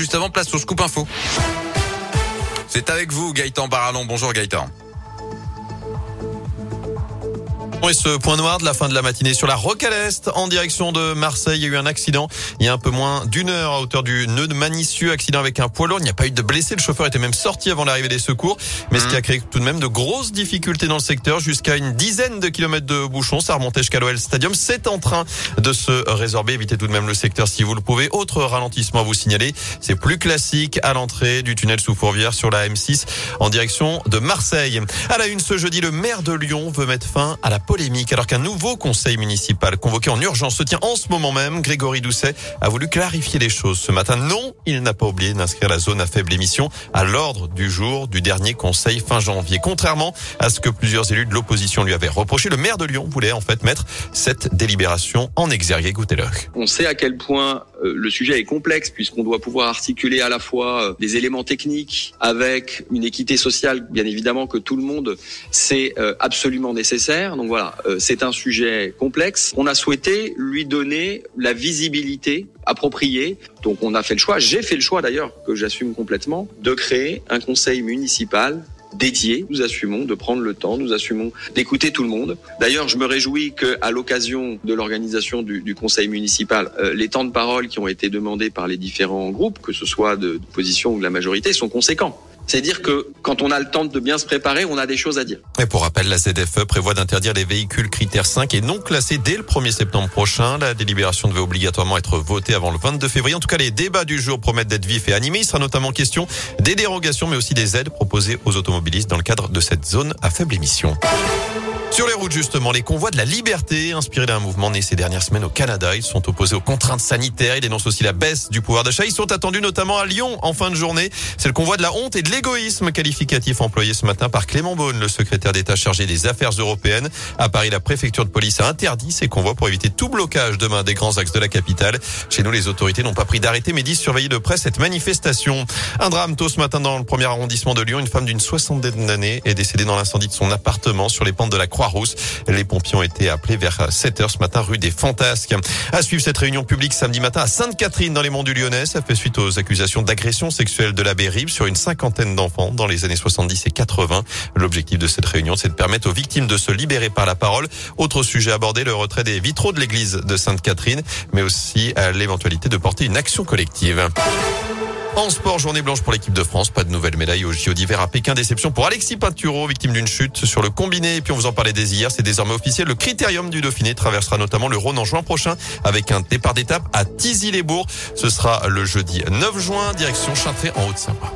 juste avant, place au scoop info. C'est avec vous, Gaëtan Barallon. Bonjour Gaëtan. Et ce point noir de la fin de la matinée sur la Roque à l'Est, en direction de Marseille. Il y a eu un accident il y a un peu moins d'une heure à hauteur du nœud de Manicieux. Accident avec un poids lourd. Il n'y a pas eu de blessés. Le chauffeur était même sorti avant l'arrivée des secours. Mais ce qui a créé tout de même de grosses difficultés dans le secteur jusqu'à une dizaine de kilomètres de bouchons. Ça remontait jusqu'à l'OL Stadium. C'est en train de se résorber. Évitez tout de même le secteur si vous le pouvez. Autre ralentissement à vous signaler. C'est plus classique à l'entrée du tunnel sous Fourvière sur la M6 en direction de Marseille. À la une ce jeudi, le maire de Lyon veut mettre fin à la polémique alors qu'un nouveau conseil municipal convoqué en urgence se tient en ce moment même. Grégory Doucet a voulu clarifier les choses ce matin. Non, il n'a pas oublié d'inscrire la zone à faible émission à l'ordre du jour du dernier conseil fin janvier. Contrairement à ce que plusieurs élus de l'opposition lui avaient reproché, le maire de Lyon voulait en fait mettre cette délibération en exergue. On sait à quel point le sujet est complexe puisqu'on doit pouvoir articuler à la fois euh, des éléments techniques avec une équité sociale, bien évidemment que tout le monde c'est euh, absolument nécessaire. Donc voilà, c'est un sujet complexe. On a souhaité lui donner la visibilité appropriée. Donc on a fait le choix, j'ai fait le choix d'ailleurs que j'assume complètement de créer un conseil municipal dédié. Nous assumons de prendre le temps, nous assumons d'écouter tout le monde. D'ailleurs, je me réjouis que, à l'occasion de l'organisation du, du, conseil municipal, euh, les temps de parole qui ont été demandés par les différents groupes, que ce soit de, de position ou de la majorité, sont conséquents. C'est dire que quand on a le temps de bien se préparer, on a des choses à dire. Et pour rappel, la ZFE prévoit d'interdire les véhicules critères 5 et non classés dès le 1er septembre prochain. La délibération devait obligatoirement être votée avant le 22 février. En tout cas, les débats du jour promettent d'être vifs et animés. Il sera notamment question des dérogations, mais aussi des aides proposées aux automobilistes dans le cadre de cette zone à faible émission. Sur les routes, justement, les convois de la liberté, inspirés d'un mouvement né ces dernières semaines au Canada, ils sont opposés aux contraintes sanitaires. Ils dénoncent aussi la baisse du pouvoir d'achat. Ils sont attendus notamment à Lyon en fin de journée. C'est le convoi de la honte et de l'égoïsme qualificatif employé ce matin par Clément Beaune, le secrétaire d'État chargé des affaires européennes. À Paris, la préfecture de police a interdit ces convois pour éviter tout blocage demain des grands axes de la capitale. Chez nous, les autorités n'ont pas pris d'arrêté, mais disent surveiller de près cette manifestation. Un drame tôt ce matin dans le premier arrondissement de Lyon. Une femme d'une soixantaine d'années est décédée dans l'incendie de son appartement sur les pentes de la Les pompiers ont été appelés vers 7 heures ce matin rue des Fantasques. À suivre cette réunion publique samedi matin à Sainte-Catherine dans les monts du Lyonnais. Ça fait suite aux accusations d'agression sexuelle de l'abbé Rib sur une cinquantaine d'enfants dans les années 70 et 80. L'objectif de cette réunion, c'est de permettre aux victimes de se libérer par la parole. Autre sujet abordé, le retrait des vitraux de l'église de Sainte-Catherine, mais aussi l'éventualité de porter une action collective. En sport, journée blanche pour l'équipe de France. Pas de nouvelles médailles au JO d'hiver à Pékin. Déception pour Alexis Pinturo, victime d'une chute sur le combiné. Et puis on vous en parlait dès hier. C'est désormais officiel. Le critérium du Dauphiné traversera notamment le Rhône en juin prochain avec un départ d'étape à Tizy-les-Bourgs. Ce sera le jeudi 9 juin, direction Chintré en Haute-Savoie.